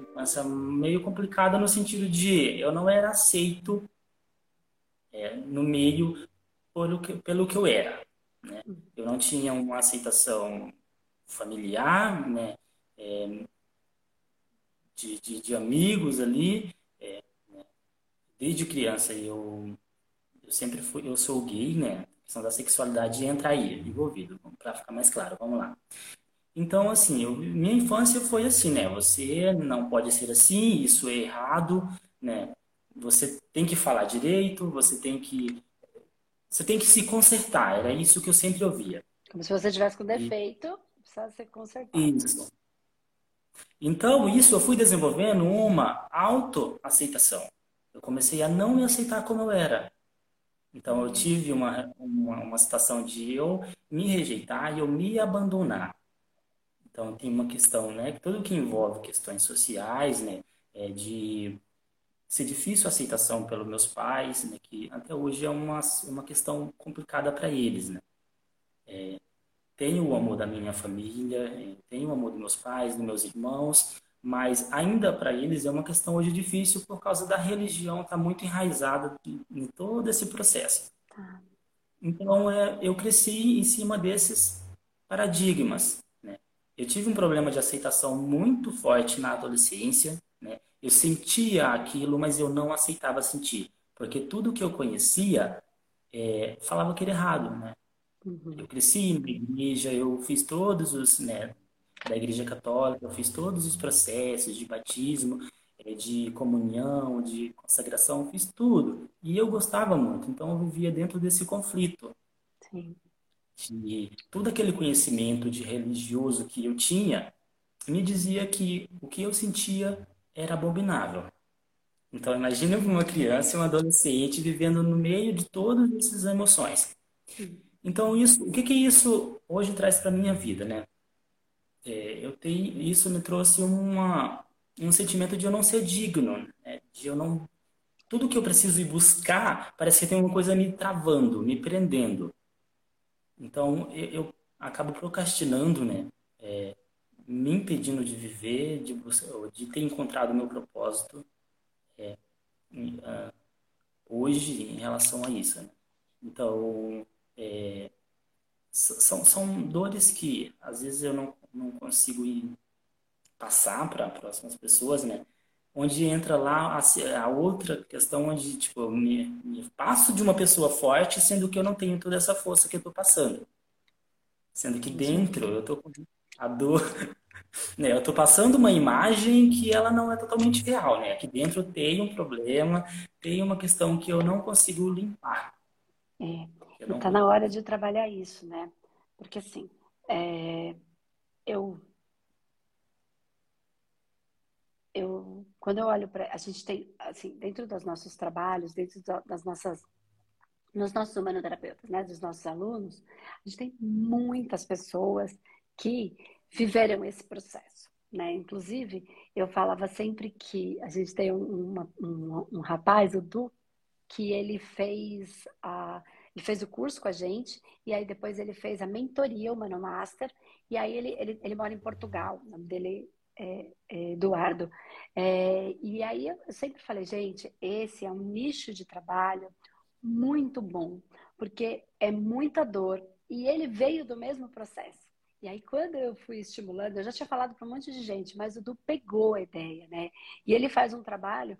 infância meio complicada no sentido de eu não era aceito é, no meio pelo que, pelo que eu era. Né? Eu não tinha uma aceitação familiar, né? É, de, de, de, amigos ali. É, né? Desde criança eu, eu sempre fui, eu sou gay, né? A questão da sexualidade entra aí, envolvido, para ficar mais claro, vamos lá. Então, assim, eu, minha infância foi assim, né? Você não pode ser assim, isso é errado, né? Você tem que falar direito, você tem que você tem que se consertar. Era isso que eu sempre ouvia. Como se você tivesse com defeito, e... precisa ser consertado. Isso. Então, isso eu fui desenvolvendo uma autoaceitação. Eu comecei a não me aceitar como eu era. Então, eu tive uma, uma, uma situação de eu me rejeitar e eu me abandonar. Então, tem uma questão, né? Tudo que envolve questões sociais, né? É de ser difícil a aceitação pelos meus pais, né? Que até hoje é uma, uma questão complicada para eles, né? É, tenho o amor da minha família, é, tenho o amor dos meus pais, dos meus irmãos, mas ainda para eles é uma questão hoje difícil por causa da religião estar tá muito enraizada em todo esse processo. Tá. Então, é, eu cresci em cima desses paradigmas. Eu tive um problema de aceitação muito forte na adolescência, né? Eu sentia aquilo, mas eu não aceitava sentir, porque tudo que eu conhecia é, falava que era errado, né? Uhum. Eu cresci na igreja, eu fiz todos os, né, da igreja católica, eu fiz todos os processos de batismo, é, de comunhão, de consagração, fiz tudo. E eu gostava muito, então eu vivia dentro desse conflito. Sim que todo aquele conhecimento de religioso que eu tinha me dizia que o que eu sentia era abominável. Então, imagine uma criança e um adolescente vivendo no meio de todas essas emoções. Então, isso, o que que isso hoje traz para minha vida, né? É, eu tenho, isso me trouxe uma, um sentimento de eu não ser digno, né? de eu não tudo que eu preciso ir buscar parece que tem uma coisa me travando, me prendendo. Então, eu, eu acabo procrastinando, né? É, me impedindo de viver, de, de ter encontrado o meu propósito é, uh, hoje em relação a isso. Né? Então, é, são, são dores que às vezes eu não, não consigo passar para próximas pessoas, né? Onde entra lá a, a, outra questão onde tipo, eu me, me passo de uma pessoa forte, sendo que eu não tenho toda essa força que eu estou passando. Sendo que dentro eu estou com a dor. Né, eu estou passando uma imagem que ela não é totalmente real, né? Aqui dentro tem um problema, tem uma questão que eu não consigo limpar. É, está na hora de trabalhar isso, né? Porque assim, é, eu eu, quando eu olho para. A gente tem, assim, dentro dos nossos trabalhos, dentro das nossas. Nos nossos humanoterapeutas, né, dos nossos alunos, a gente tem muitas pessoas que viveram esse processo. Né? Inclusive, eu falava sempre que a gente tem um, um, um rapaz, o Du, que ele fez a, ele fez o curso com a gente e aí depois ele fez a mentoria, o Mano Master, e aí ele, ele, ele mora em Portugal, o nome dele é, é, Eduardo. É, e aí eu sempre falei, gente, esse é um nicho de trabalho muito bom, porque é muita dor e ele veio do mesmo processo. E aí, quando eu fui estimulando, eu já tinha falado para um monte de gente, mas o Du pegou a ideia, né? E ele faz um trabalho,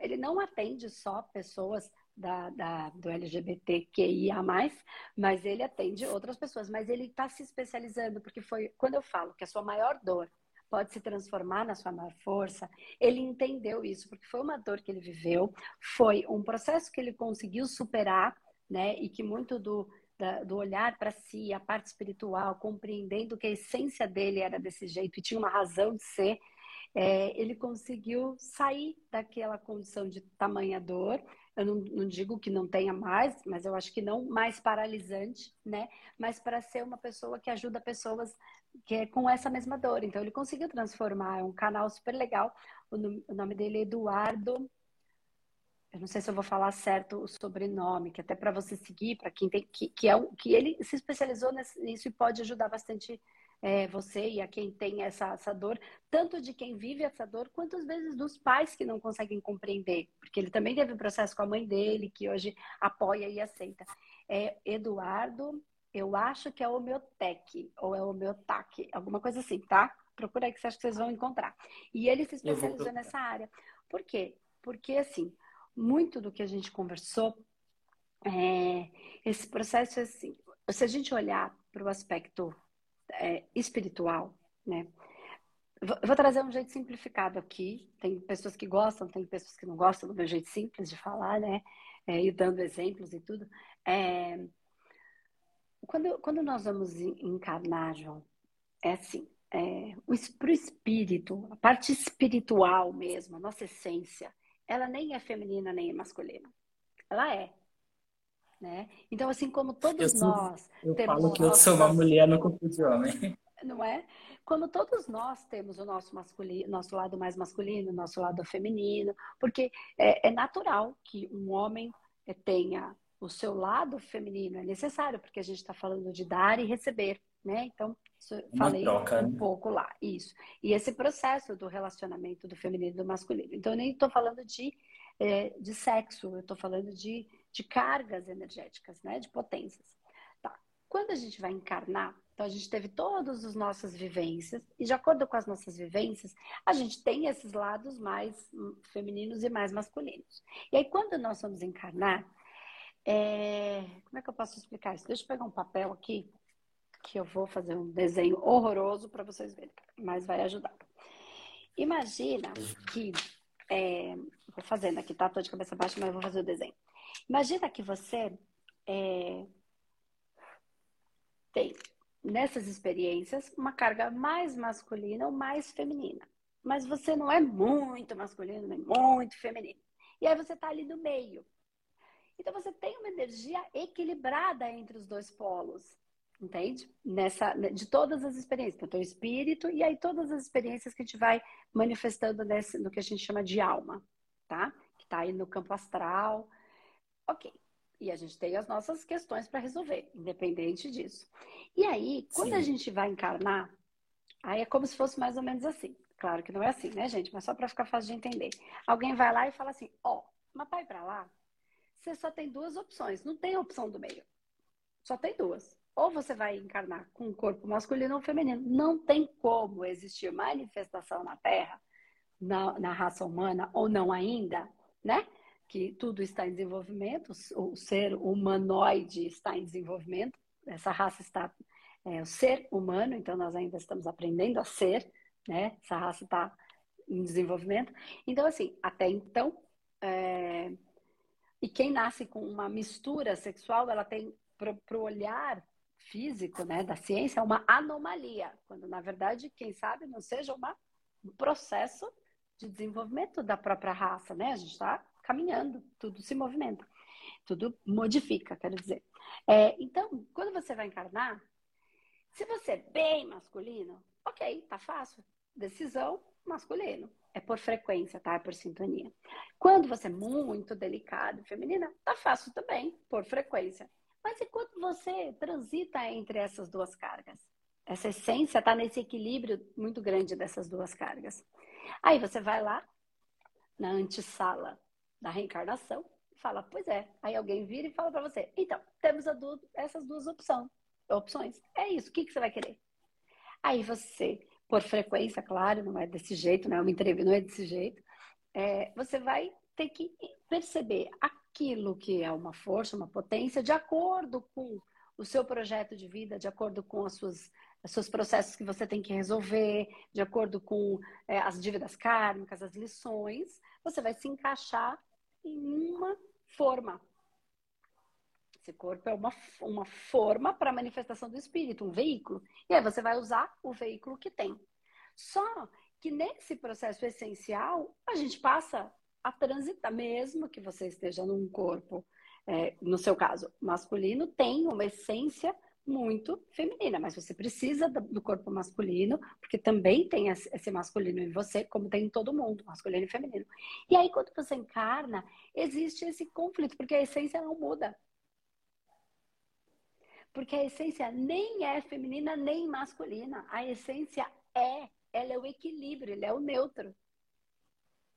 ele não atende só pessoas da, da, do LGBTQIA+, mas ele atende outras pessoas. Mas ele está se especializando, porque foi quando eu falo que a sua maior dor pode se transformar na sua maior força. Ele entendeu isso, porque foi uma dor que ele viveu, foi um processo que ele conseguiu superar, né? E que muito do, da, do olhar para si, a parte espiritual, compreendendo que a essência dele era desse jeito e tinha uma razão de ser, é, ele conseguiu sair daquela condição de tamanha dor. Eu não, não, digo que não tenha mais, mas eu acho que não mais paralisante, né? Mas para ser uma pessoa que ajuda pessoas que é com essa mesma dor. Então ele conseguiu transformar, é um canal super legal. O nome dele é Eduardo. Eu não sei se eu vou falar certo o sobrenome, que até para você seguir, para quem tem que, que é que ele se especializou nisso e pode ajudar bastante é, você e a quem tem essa, essa dor, tanto de quem vive essa dor, quanto às vezes dos pais que não conseguem compreender, porque ele também teve um processo com a mãe dele, que hoje apoia e aceita. É, Eduardo, eu acho que é homeotec, ou é homeotac, alguma coisa assim, tá? Procura aí que você acha que vocês vão encontrar. E ele se especializou nessa área. Por quê? Porque, assim, muito do que a gente conversou, é, esse processo é assim, se a gente olhar para o aspecto é, espiritual, né? Eu vou trazer um jeito simplificado aqui. Tem pessoas que gostam, tem pessoas que não gostam do meu jeito simples de falar, né? É, e dando exemplos e tudo. É... Quando, quando nós vamos encarnar, João, é assim: é, para o espírito, a parte espiritual mesmo, a nossa essência, ela nem é feminina nem é masculina. Ela é. Né? Então, assim como todos eu nós eu temos. falo que eu sou uma mulher no corpo de homem. Não é? Como todos nós temos o nosso masculino, nosso lado mais masculino, nosso lado feminino, porque é, é natural que um homem tenha o seu lado feminino, é necessário, porque a gente está falando de dar e receber, né? Então, falei troca, um né? pouco lá, isso. E esse processo do relacionamento do feminino e do masculino. Então, eu nem estou falando de, é, de sexo, eu estou falando de de cargas energéticas, né? De potências. Tá. Quando a gente vai encarnar, então a gente teve todas as nossas vivências, e de acordo com as nossas vivências, a gente tem esses lados mais femininos e mais masculinos. E aí, quando nós vamos encarnar, é... como é que eu posso explicar isso? Deixa eu pegar um papel aqui, que eu vou fazer um desenho horroroso para vocês verem, mas vai ajudar. Imagina que. É... vou fazendo aqui, tá? Tô de cabeça baixa, mas vou fazer o desenho. Imagina que você é, tem nessas experiências uma carga mais masculina ou mais feminina. Mas você não é muito masculino nem muito feminino. E aí você está ali no meio. Então você tem uma energia equilibrada entre os dois polos. Entende? Nessa, de todas as experiências, então, o espírito e aí todas as experiências que a gente vai manifestando nesse, no que a gente chama de alma, tá? Que está aí no campo astral, Ok. E a gente tem as nossas questões para resolver, independente disso. E aí, quando Sim. a gente vai encarnar, aí é como se fosse mais ou menos assim. Claro que não é assim, né, gente? Mas só para ficar fácil de entender. Alguém vai lá e fala assim: ó, oh, mas pai para lá, você só tem duas opções, não tem opção do meio. Só tem duas. Ou você vai encarnar com um corpo masculino ou feminino. Não tem como existir manifestação na Terra, na, na raça humana, ou não ainda, né? que tudo está em desenvolvimento, o ser humanoide está em desenvolvimento, essa raça está, é, o ser humano, então nós ainda estamos aprendendo a ser, né? Essa raça está em desenvolvimento. Então, assim, até então, é... e quem nasce com uma mistura sexual, ela tem, para o olhar físico, né, da ciência, uma anomalia, quando na verdade, quem sabe, não seja uma, um processo de desenvolvimento da própria raça, né? A gente está caminhando, tudo se movimenta, tudo modifica, quero dizer. É, então, quando você vai encarnar, se você é bem masculino, ok, tá fácil. Decisão masculino. É por frequência, tá? É por sintonia. Quando você é muito delicado, feminina, tá fácil também, por frequência. Mas e quando você transita entre essas duas cargas? Essa essência está nesse equilíbrio muito grande dessas duas cargas. Aí você vai lá na antessala da reencarnação e fala, pois é. Aí alguém vira e fala para você, então, temos du essas duas opções. opções. É isso, o que, que você vai querer? Aí você, por frequência, claro, não é desse jeito, não é uma entrevista, não é desse jeito, é, você vai ter que perceber aquilo que é uma força, uma potência, de acordo com o seu projeto de vida, de acordo com as suas, os seus processos que você tem que resolver, de acordo com é, as dívidas kármicas, as lições, você vai se encaixar em uma forma. Esse corpo é uma, uma forma para a manifestação do espírito, um veículo. E aí você vai usar o veículo que tem. Só que nesse processo essencial, a gente passa a transitar, mesmo que você esteja num corpo, é, no seu caso, masculino, tem uma essência muito feminina, mas você precisa do corpo masculino, porque também tem esse masculino em você, como tem em todo mundo, masculino e feminino. E aí, quando você encarna, existe esse conflito, porque a essência não muda. Porque a essência nem é feminina nem masculina. A essência é, ela é o equilíbrio, ele é o neutro.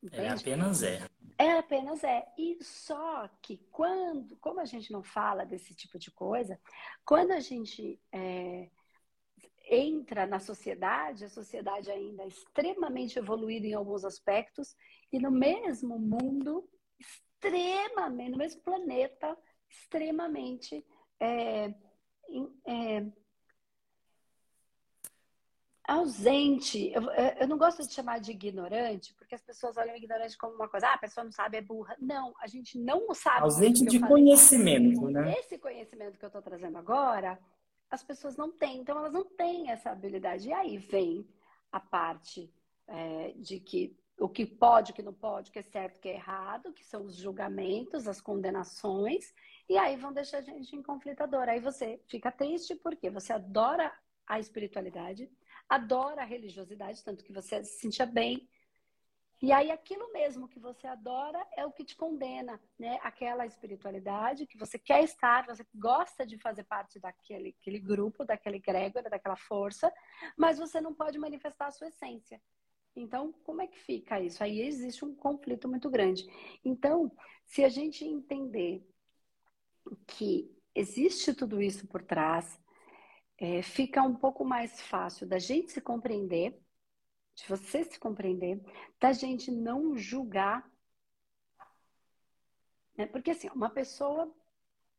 Entende? É apenas é. É apenas é. E só que quando, como a gente não fala desse tipo de coisa, quando a gente é, entra na sociedade, a sociedade ainda é extremamente evoluída em alguns aspectos, e no mesmo mundo, extremamente, no mesmo planeta, extremamente é, é, ausente. Eu, eu, não gosto de chamar de ignorante, porque as pessoas olham ignorante como uma coisa, ah, a pessoa não sabe, é burra. Não, a gente não sabe. Ausente de conhecimento, né? Esse conhecimento que eu estou trazendo agora, as pessoas não têm, então elas não têm essa habilidade. E aí vem a parte é, de que o que pode, o que não pode, o que é certo, o que é errado, que são os julgamentos, as condenações, e aí vão deixar a gente em conflitador. Aí você fica triste porque você adora a espiritualidade, adora a religiosidade, tanto que você se sentia bem. E aí aquilo mesmo que você adora é o que te condena, né? Aquela espiritualidade que você quer estar, você gosta de fazer parte daquele aquele grupo, daquele egrégora, daquela força, mas você não pode manifestar a sua essência. Então, como é que fica isso? Aí existe um conflito muito grande. Então, se a gente entender que existe tudo isso por trás, é, fica um pouco mais fácil da gente se compreender, de você se compreender, da gente não julgar. Né? Porque assim, uma pessoa,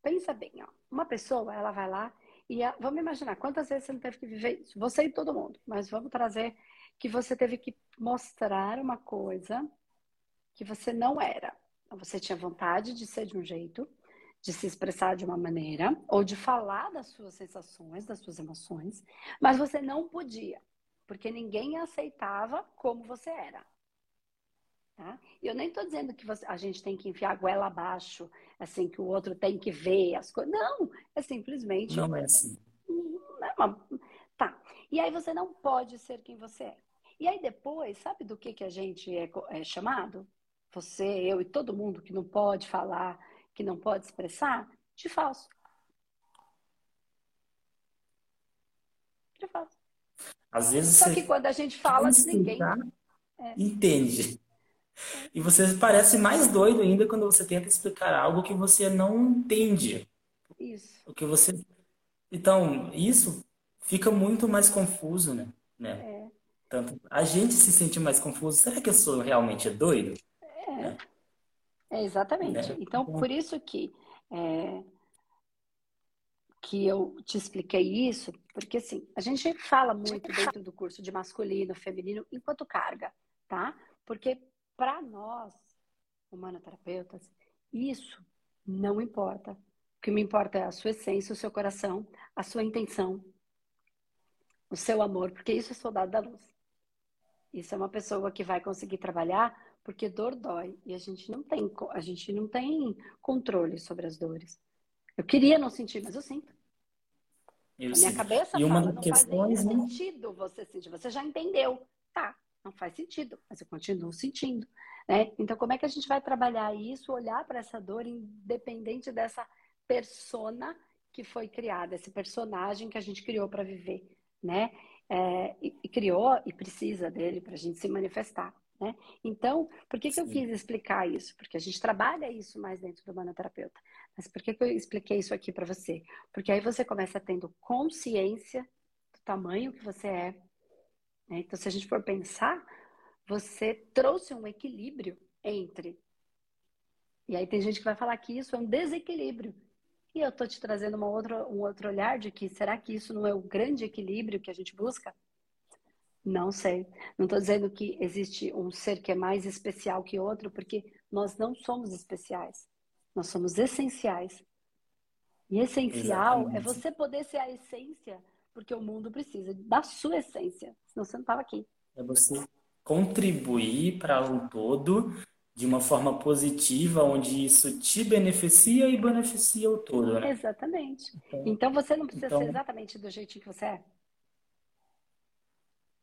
pensa bem, ó, uma pessoa, ela vai lá e a, vamos imaginar quantas vezes você não teve que viver isso, você e todo mundo, mas vamos trazer que você teve que mostrar uma coisa que você não era. Você tinha vontade de ser de um jeito, de se expressar de uma maneira ou de falar das suas sensações, das suas emoções, mas você não podia, porque ninguém aceitava como você era. Tá? E eu nem estou dizendo que você, a gente tem que enfiar a goela abaixo, assim, que o outro tem que ver as coisas. Não, é simplesmente. Não é assim. É uma... Tá. E aí você não pode ser quem você é. E aí depois, sabe do que, que a gente é, é chamado? Você, eu e todo mundo que não pode falar que não pode expressar, de falso. De falso. Às vezes Só que quando a gente fala, ninguém é. entende. E você parece mais doido ainda quando você tenta explicar algo que você não entende. Isso. O que você Então, isso fica muito mais confuso, né? né? É. Tanto a gente se sente mais confuso. Será que eu sou realmente doido? É. Né? É, exatamente. Né? Então, por isso que, é, que eu te expliquei isso, porque assim, a gente fala muito dentro do curso de masculino, feminino, enquanto carga, tá? Porque para nós, humanoterapeutas, isso não importa. O que me importa é a sua essência, o seu coração, a sua intenção, o seu amor, porque isso é soldado da luz. Isso é uma pessoa que vai conseguir trabalhar porque dor dói e a gente não tem a gente não tem controle sobre as dores. Eu queria não sentir, mas eu sinto. Eu a minha cabeça e uma fala, não questões, faz né? sentido você sentir. Você já entendeu. Tá, não faz sentido, mas eu continuo sentindo. Né? Então, como é que a gente vai trabalhar isso, olhar para essa dor, independente dessa persona que foi criada, esse personagem que a gente criou para viver, né? É, e, e, criou e precisa dele para a gente se manifestar. Né? Então, por que, que eu quis explicar isso? Porque a gente trabalha isso mais dentro do manoterapeuta. Mas por que, que eu expliquei isso aqui para você? Porque aí você começa tendo consciência do tamanho que você é. Né? Então, se a gente for pensar, você trouxe um equilíbrio entre. E aí tem gente que vai falar que isso é um desequilíbrio. E eu estou te trazendo uma outra, um outro olhar de que será que isso não é o grande equilíbrio que a gente busca? Não sei. Não estou dizendo que existe um ser que é mais especial que outro, porque nós não somos especiais. Nós somos essenciais. E essencial é Exatamente. é você poder ser a essência, porque o mundo precisa da sua essência, senão você não estava aqui. É você contribuir para um todo de uma forma positiva, onde isso te beneficia e beneficia o todo. Né? Exatamente. Então, então você não precisa então... ser exatamente do jeitinho que você é.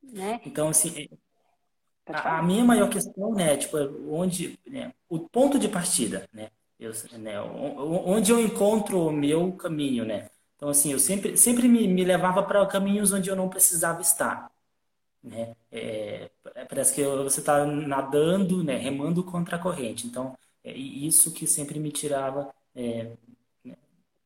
Né? Então, assim, a, a, minha maior questão, né, tipo, onde, né, o ponto de partida, né, eu, né, onde eu encontro o meu caminho, né, Então, assim, eu sempre, sempre me, me levava para caminhos onde eu não precisava estar. Né? É, é parece que você está nadando, né, remando contra a corrente. Então, é isso que sempre me tirava. É, né?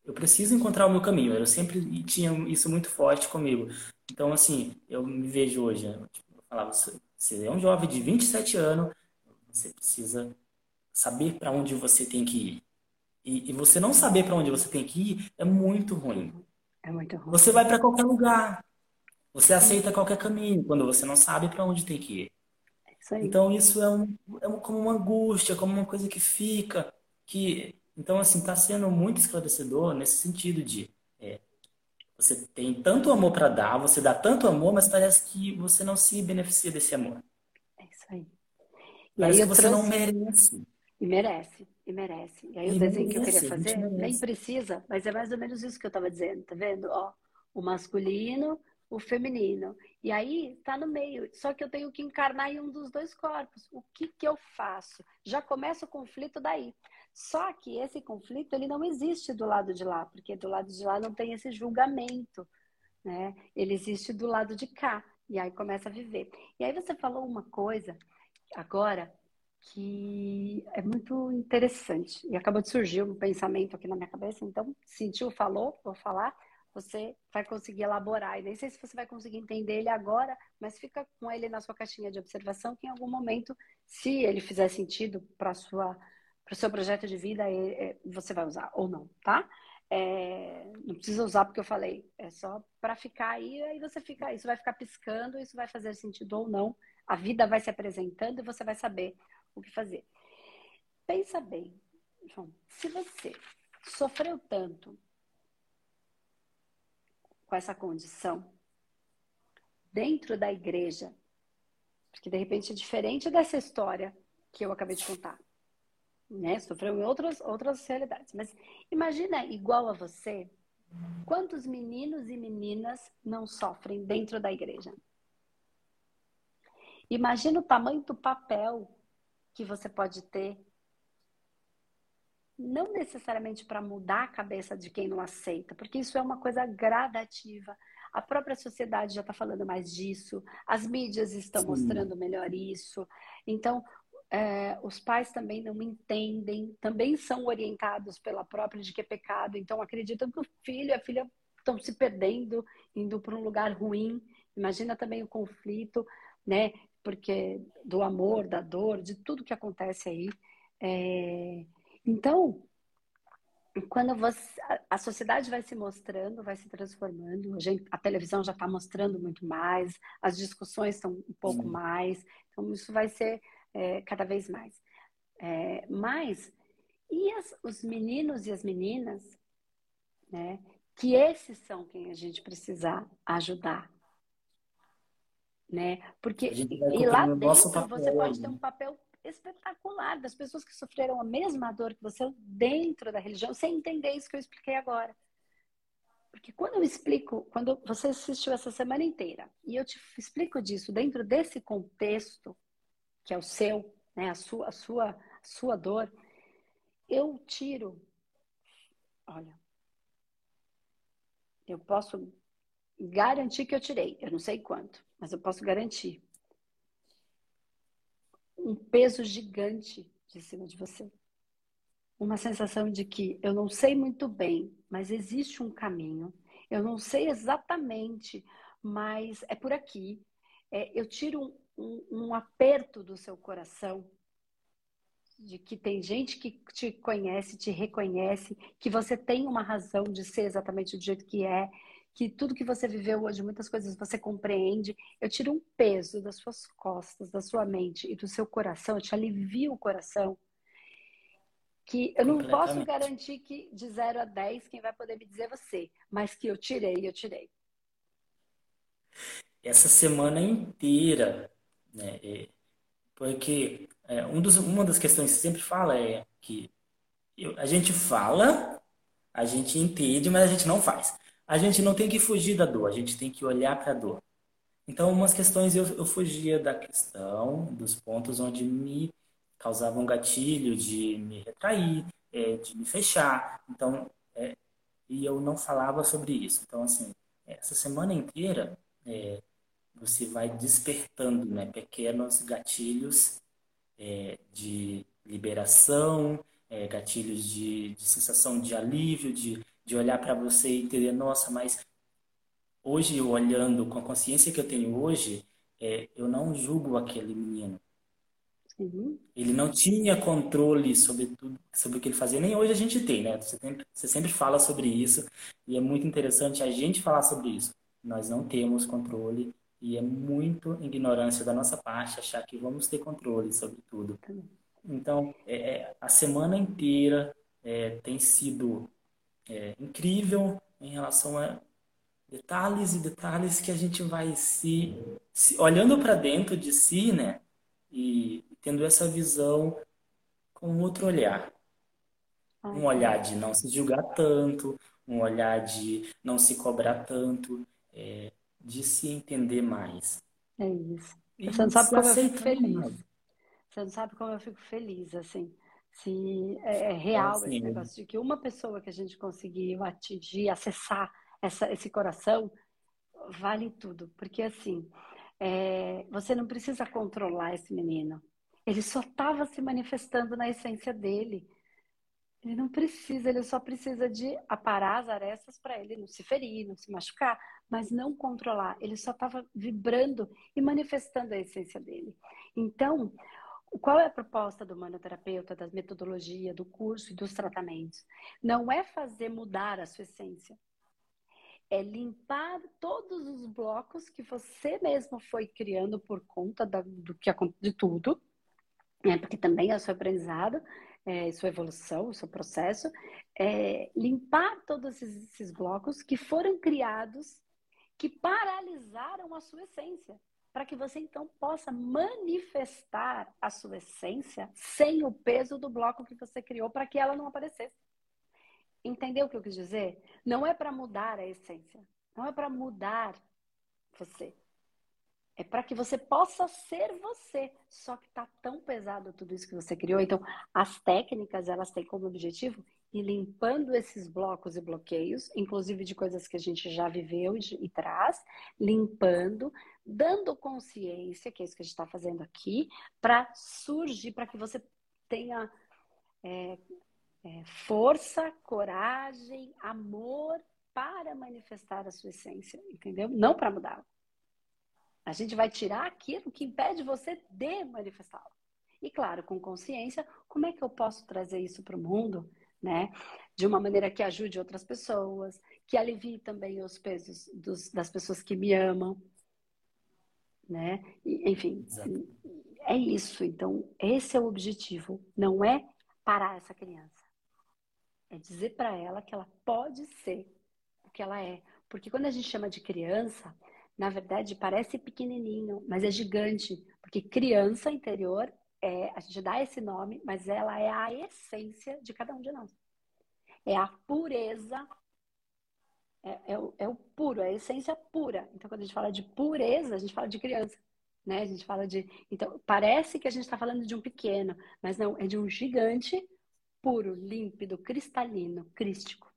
eu preciso encontrar o meu caminho. Eu sempre tinha isso muito forte comigo. Então, assim, eu me vejo hoje. Né? Tipo, eu falava, você é um jovem de 27 anos, você precisa saber para onde você tem que ir. E, e você não saber para onde você tem que ir é muito ruim. É muito ruim. Você vai para qualquer lugar. Você aceita qualquer caminho quando você não sabe para onde tem que ir. É isso então isso é, um, é um, como uma angústia, como uma coisa que fica, que então assim está sendo muito esclarecedor nesse sentido de é, você tem tanto amor para dar, você dá tanto amor, mas parece que você não se beneficia desse amor. É isso aí. E parece aí que você trouxe... não merece. E merece, e merece. E aí e o desenho merece, que eu queria fazer nem precisa, mas é mais ou menos isso que eu estava dizendo, tá vendo? Ó, o masculino, o feminino. E aí está no meio. Só que eu tenho que encarnar em um dos dois corpos. O que, que eu faço? Já começa o conflito daí. Só que esse conflito ele não existe do lado de lá, porque do lado de lá não tem esse julgamento, né? Ele existe do lado de cá. E aí começa a viver. E aí você falou uma coisa agora que é muito interessante. E acabou de surgir um pensamento aqui na minha cabeça, então sentiu, falou, vou falar, você vai conseguir elaborar. E nem sei se você vai conseguir entender ele agora, mas fica com ele na sua caixinha de observação, que em algum momento, se ele fizer sentido para sua para o seu projeto de vida, você vai usar ou não, tá? É, não precisa usar porque eu falei, é só para ficar aí, aí você fica, isso vai ficar piscando, isso vai fazer sentido ou não. A vida vai se apresentando e você vai saber o que fazer. Pensa bem, João, se você sofreu tanto com essa condição dentro da igreja, porque de repente é diferente dessa história que eu acabei de contar, né? Sofreu em outras outras realidades, mas imagina igual a você, quantos meninos e meninas não sofrem dentro da igreja? Imagina o tamanho do papel que você pode ter. Não necessariamente para mudar a cabeça de quem não aceita, porque isso é uma coisa gradativa. A própria sociedade já está falando mais disso, as mídias estão Sim. mostrando melhor isso. Então, é, os pais também não entendem, também são orientados pela própria de que é pecado, então acreditam que o filho e a filha estão se perdendo, indo para um lugar ruim. Imagina também o conflito, né? porque do amor, da dor, de tudo que acontece aí. É... Então, quando você, a sociedade vai se mostrando, vai se transformando, a, gente, a televisão já está mostrando muito mais, as discussões estão um pouco Sim. mais, então isso vai ser é, cada vez mais. É, mas, e as, os meninos e as meninas, né, que esses são quem a gente precisa ajudar, né? Porque e lá dentro você pode ter um papel espetacular das pessoas que sofreram a mesma dor que você dentro da religião, sem entender isso que eu expliquei agora. Porque quando eu explico, quando você assistiu essa semana inteira e eu te explico disso dentro desse contexto que é o seu, né, a sua, a sua, a sua dor, eu tiro, olha, eu posso garantir que eu tirei, eu não sei quanto, mas eu posso garantir. Um peso gigante de cima de você. Uma sensação de que eu não sei muito bem, mas existe um caminho. Eu não sei exatamente, mas é por aqui. É, eu tiro um, um, um aperto do seu coração de que tem gente que te conhece, te reconhece, que você tem uma razão de ser exatamente do jeito que é, que tudo que você viveu hoje, muitas coisas você compreende. Eu tiro um peso das suas costas, da sua mente e do seu coração, eu te alivio o coração. Que eu não posso garantir que de 0 a 10 quem vai poder me dizer é você, mas que eu tirei, eu tirei. Essa semana inteira, né? É, porque é, um dos, uma das questões que sempre fala é que eu, a gente fala, a gente entende, mas a gente não faz a gente não tem que fugir da dor, a gente tem que olhar para a dor. Então, umas questões eu, eu fugia da questão, dos pontos onde me causavam gatilho de me retrair, é, de me fechar. Então, é, e eu não falava sobre isso. Então, assim, essa semana inteira é, você vai despertando né, pequenos gatilhos é, de liberação, é, gatilhos de, de, sensação de alívio, de, de olhar para você e entender, nossa, mas hoje eu olhando com a consciência que eu tenho hoje, é, eu não julgo aquele menino. Uhum. Ele não tinha controle sobre tudo, sobre o que ele fazia. Nem hoje a gente tem, né? Você sempre, você sempre fala sobre isso e é muito interessante a gente falar sobre isso. Nós não temos controle e é muito ignorância da nossa parte achar que vamos ter controle sobre tudo. Então, é, é, a semana inteira é, tem sido é, incrível em relação a detalhes e detalhes que a gente vai se, se olhando para dentro de si, né? E tendo essa visão com outro olhar. Um olhar de não se julgar tanto, um olhar de não se cobrar tanto, é, de se entender mais. É isso. Você não sabe como eu fico feliz. Você não sabe como eu fico feliz, assim. Se é, é real assim, esse negócio de que uma pessoa que a gente conseguiu atingir, acessar essa, esse coração, vale tudo. Porque, assim, é, você não precisa controlar esse menino. Ele só estava se manifestando na essência dele. Ele não precisa, ele só precisa de aparar as arestas para ele não se ferir, não se machucar, mas não controlar. Ele só estava vibrando e manifestando a essência dele. Então, qual é a proposta do manoterapeuta, da metodologia, do curso e dos tratamentos? Não é fazer mudar a sua essência. É limpar todos os blocos que você mesmo foi criando por conta da, do que de tudo, né? porque também é o seu aprendizado, é, sua evolução, o seu processo, é, limpar todos esses blocos que foram criados, que paralisaram a sua essência, para que você então possa manifestar a sua essência sem o peso do bloco que você criou para que ela não aparecesse. Entendeu o que eu quis dizer? Não é para mudar a essência, não é para mudar você. É para que você possa ser você. Só que está tão pesado tudo isso que você criou. Então, as técnicas, elas têm como objetivo ir limpando esses blocos e bloqueios, inclusive de coisas que a gente já viveu e, e traz, limpando, dando consciência, que é isso que a gente está fazendo aqui, para surgir, para que você tenha é, é, força, coragem, amor para manifestar a sua essência, entendeu? Não para mudá-la. A gente vai tirar aquilo que impede você de manifestá-lo. E claro, com consciência, como é que eu posso trazer isso para o mundo, né? De uma maneira que ajude outras pessoas, que alivie também os pesos dos, das pessoas que me amam, né? E, enfim, Exato. é isso. Então, esse é o objetivo. Não é parar essa criança. É dizer para ela que ela pode ser o que ela é. Porque quando a gente chama de criança, na verdade, parece pequenininho, mas é gigante, porque criança interior é, a gente dá esse nome, mas ela é a essência de cada um de nós. É a pureza, é, é, o, é o puro, é a essência pura. Então, quando a gente fala de pureza, a gente fala de criança. Né? A gente fala de. Então, parece que a gente está falando de um pequeno, mas não, é de um gigante puro, límpido, cristalino, crístico.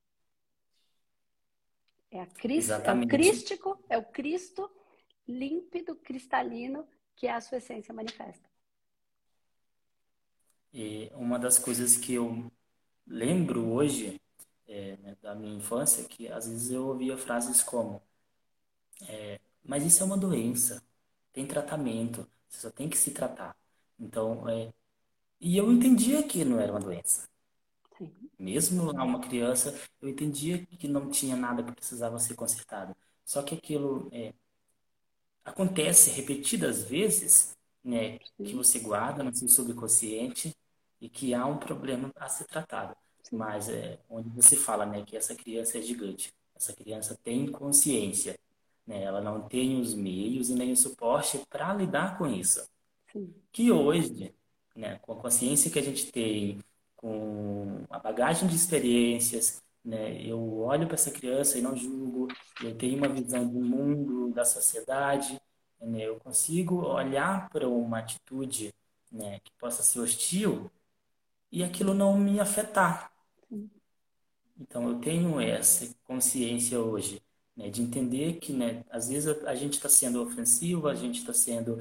É, a Cristo, é o crístico, é o Cristo límpido, cristalino, que é a sua essência manifesta. E uma das coisas que eu lembro hoje é, né, da minha infância, que às vezes eu ouvia frases como é, mas isso é uma doença, tem tratamento, você só tem que se tratar. Então, é, e eu entendia que não era uma doença. Mesmo lá uma criança, eu entendia que não tinha nada que precisava ser consertado. Só que aquilo é, acontece repetidas vezes, né, que você guarda no seu subconsciente e que há um problema a ser tratado. Mas é onde você fala, né, que essa criança é gigante. Essa criança tem consciência, né? Ela não tem os meios e nem o suporte para lidar com isso. Sim. Que hoje, né, com a consciência que a gente tem, com a bagagem de experiências, né? Eu olho para essa criança e não julgo, eu tenho uma visão do mundo, da sociedade, né? Eu consigo olhar para uma atitude, né, que possa ser hostil e aquilo não me afetar. Então, eu tenho essa consciência hoje, né, de entender que, né, às vezes a, a gente está sendo ofensivo, a gente está sendo.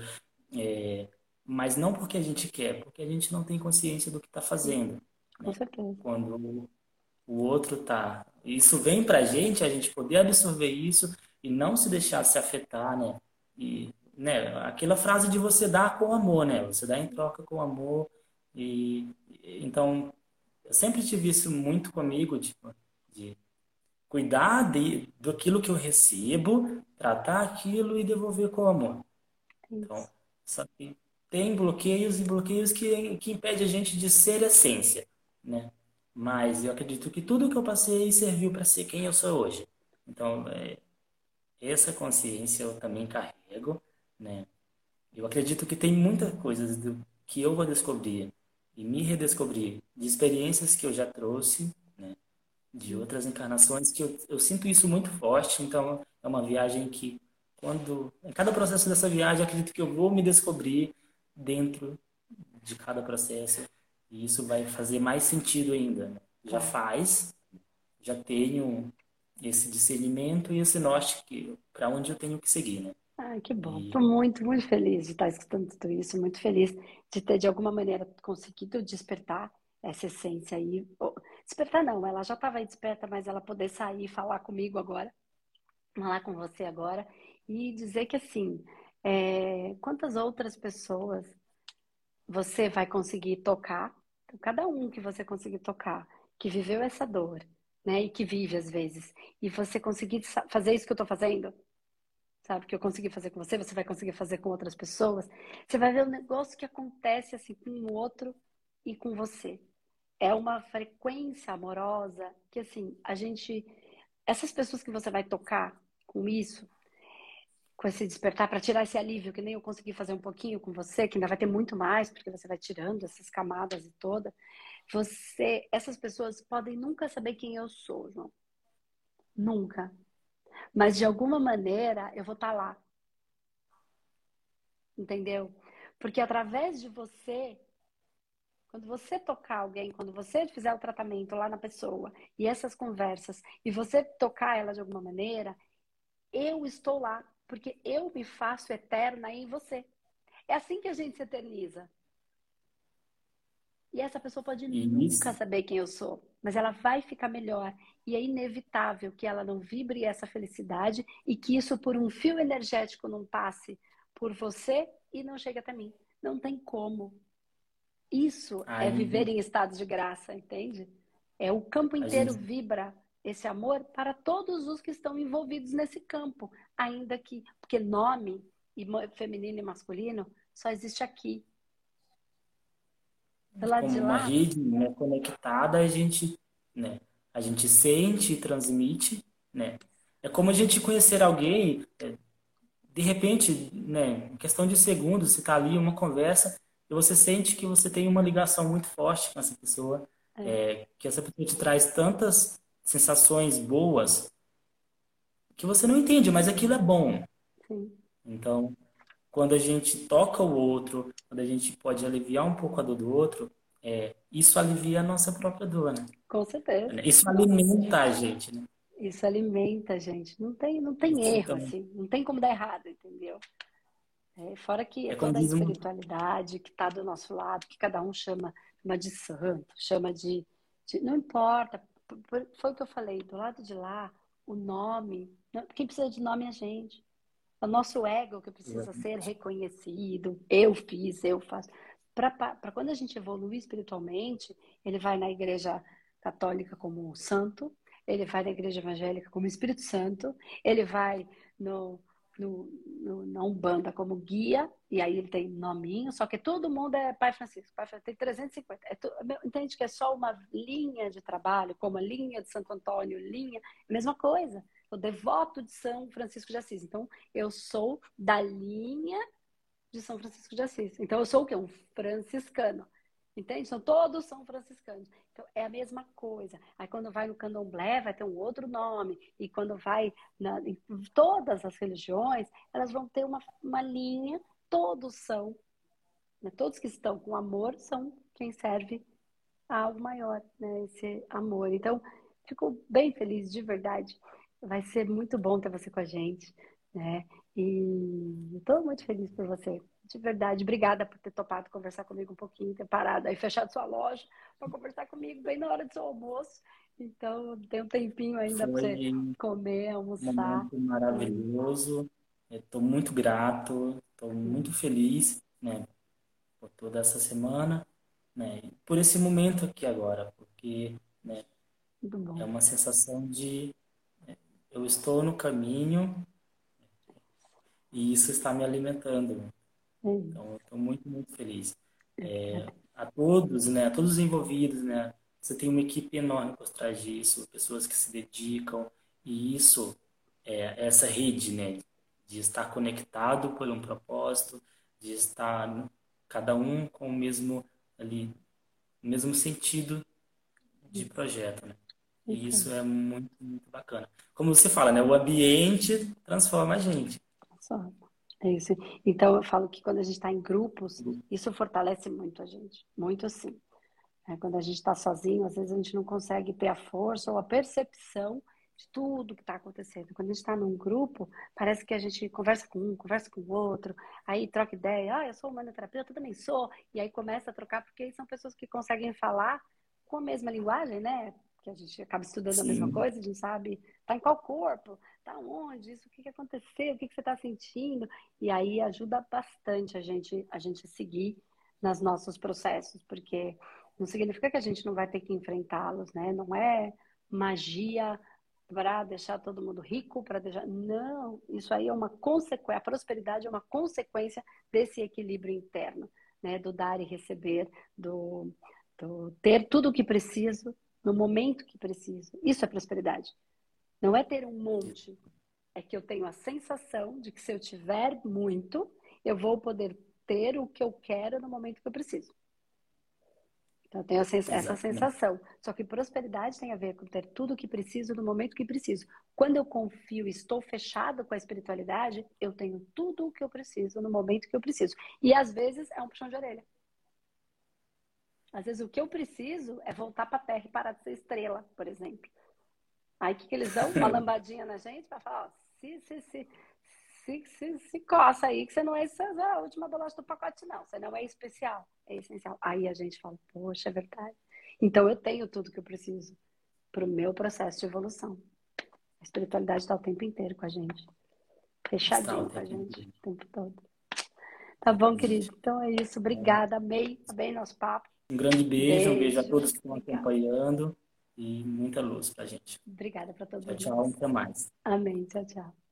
É, mas não porque a gente quer, porque a gente não tem consciência do que está fazendo. Com né? certeza. Quando o outro tá. Isso vem para a gente, a gente poder absorver isso e não se deixar se afetar, né? E, né, aquela frase de você dar com amor, né? Você dá em troca com amor. E então, eu sempre tive isso muito comigo, tipo, de cuidar de, daquilo que eu recebo, tratar aquilo e devolver com amor. Então, só que tem bloqueios e bloqueios que, que impedem a gente de ser essência, né? Mas eu acredito que tudo que eu passei serviu para ser quem eu sou hoje. Então, é, essa consciência eu também carrego, né? Eu acredito que tem muitas coisas do, que eu vou descobrir e me redescobrir de experiências que eu já trouxe, né? De outras encarnações que eu, eu sinto isso muito forte. Então, é uma viagem que, quando em cada processo dessa viagem, acredito que eu vou me descobrir dentro de cada processo e isso vai fazer mais sentido ainda. Já faz, já tenho esse discernimento e esse norte para onde eu tenho que seguir, né? Ai, que bom. Estou muito, muito feliz de estar escutando tudo isso, muito feliz de ter, de alguma maneira, conseguido despertar essa essência aí. Despertar não, ela já estava desperta, mas ela poder sair e falar comigo agora, falar com você agora, e dizer que, assim, é, quantas outras pessoas você vai conseguir tocar então, cada um que você conseguir tocar, que viveu essa dor, né? E que vive às vezes, e você conseguir fazer isso que eu tô fazendo, sabe? Que eu consegui fazer com você, você vai conseguir fazer com outras pessoas. Você vai ver o um negócio que acontece assim com o outro e com você. É uma frequência amorosa que assim, a gente essas pessoas que você vai tocar com isso, com esse despertar para tirar esse alívio que nem eu consegui fazer um pouquinho com você, que ainda vai ter muito mais, porque você vai tirando essas camadas e toda. Você, essas pessoas podem nunca saber quem eu sou, João. Nunca. Mas de alguma maneira eu vou estar tá lá. Entendeu? Porque através de você, quando você tocar alguém, quando você fizer o tratamento lá na pessoa e essas conversas, e você tocar ela de alguma maneira, eu estou lá porque eu me faço eterna em você. É assim que a gente se eterniza. E essa pessoa pode Isso. nunca saber quem eu sou, mas ela vai ficar melhor. E é inevitável que ela não vibre essa felicidade e que isso, por um fio energético, não passe por você e não chegue até mim. Não tem como. Isso é viver em estado de graça, entende? É o campo inteiro gente... vibra esse amor para todos os que estão envolvidos nesse campo, ainda que porque nome e feminino e masculino só existe aqui. Como uma rede né, conectada, a gente, né, a gente sente e transmite, né? É como a gente conhecer alguém, é, de repente, né, em questão de segundos, você está ali uma conversa e você sente que você tem uma ligação muito forte com essa pessoa, é. É, que essa pessoa te traz tantas sensações boas que você não entende, mas aquilo é bom. Sim. Então, quando a gente toca o outro, quando a gente pode aliviar um pouco a dor do outro, é, isso alivia a nossa própria dor, né? Com certeza. Isso alimenta a gente, né? Isso alimenta a gente. Não tem, não tem erro, então, assim. Não tem como dar errado, entendeu? É, fora que é toda a espiritualidade que está do nosso lado, que cada um chama, chama de santo, chama de, de não importa, foi o que eu falei, do lado de lá, o nome, quem precisa de nome é a gente. É o nosso ego que precisa ser reconhecido. Eu fiz, eu faço. Para quando a gente evolui espiritualmente, ele vai na igreja católica como santo, ele vai na igreja evangélica como Espírito Santo, ele vai no, no, no, na Umbanda como guia, e aí ele tem nominho, só que todo mundo é Pai Francisco. Pai Francisco tem 350. É tu, entende que é só uma linha de trabalho, como a linha de Santo Antônio, linha, é mesma coisa. O devoto de São Francisco de Assis. Então, eu sou da linha de São Francisco de Assis. Então, eu sou o quê? Um franciscano. Entende? São todos são franciscanos. Então, é a mesma coisa. Aí, quando vai no candomblé, vai ter um outro nome. E quando vai na, em todas as religiões, elas vão ter uma, uma linha. Todos são, né? todos que estão com amor são quem serve a algo maior, né? Esse amor. Então, Fico bem feliz, de verdade. Vai ser muito bom ter você com a gente, né? E estou muito feliz por você. De verdade, obrigada por ter topado conversar comigo um pouquinho, ter parado aí, fechado sua loja para conversar comigo bem na hora do seu almoço. Então, tem um tempinho ainda para você comer, almoçar. Um maravilhoso. Estou muito grato, estou muito feliz, né, por toda essa semana, né, por esse momento aqui agora, porque, né, é uma sensação de eu estou no caminho e isso está me alimentando. Então, eu estou muito, muito feliz. É, a todos, né, a todos os envolvidos, né, você tem uma equipe enorme por trás disso, pessoas que se dedicam, e isso, é, essa rede, né, de estar conectado por um propósito, de estar cada um com o mesmo ali, mesmo sentido de projeto, né? E isso é muito, muito bacana. Como você fala, né? O ambiente transforma a gente. Transforma. É isso. Então, eu falo que quando a gente está em grupos, isso fortalece muito a gente. Muito sim. É, quando a gente está sozinho, às vezes a gente não consegue ter a força ou a percepção de tudo que está acontecendo. Quando a gente está num grupo, parece que a gente conversa com um, conversa com o outro, aí troca ideia. Ah, eu sou humanoterapeuta, eu também sou. E aí começa a trocar, porque são pessoas que conseguem falar com a mesma linguagem, né? Que a gente acaba estudando Sim. a mesma coisa, a gente sabe, tá em qual corpo, tá onde, isso, o que, que aconteceu, o que, que você está sentindo. E aí ajuda bastante a gente, a gente seguir nos nossos processos, porque não significa que a gente não vai ter que enfrentá-los, né? Não é magia para deixar todo mundo rico, para deixar. Não, isso aí é uma consequência, a prosperidade é uma consequência desse equilíbrio interno, né? Do dar e receber, do, do ter tudo o que preciso no momento que preciso. Isso é prosperidade. Não é ter um monte, é que eu tenho a sensação de que se eu tiver muito, eu vou poder ter o que eu quero no momento que eu preciso. Então, eu tenho essa sensação. Só que prosperidade tem a ver com ter tudo o que preciso no momento que preciso. Quando eu confio e estou fechado com a espiritualidade, eu tenho tudo o que eu preciso no momento que eu preciso. E às vezes é um puxão de orelha. Às vezes o que eu preciso é voltar para a Terra e parar de ser estrela, por exemplo. Aí o que, que eles dão? Uma lambadinha na gente para falar, ó, se, se, se, se, se, se coça aí, que você não é a última bolacha do pacote, não. Você não é especial, é essencial. Aí a gente fala, poxa, é verdade. Então eu tenho tudo que eu preciso para o meu processo de evolução. A espiritualidade está o tempo inteiro com a gente. Fechadinho com a gente o tempo todo. Tá bom, querido? Então é isso. Obrigada. Amei. Amei nosso papo. Um grande beijo. beijo. Um beijo a todos que estão acompanhando. E muita luz pra gente. Obrigada para todos. Tchau, tchau. Até mais. Amém. Tchau, tchau.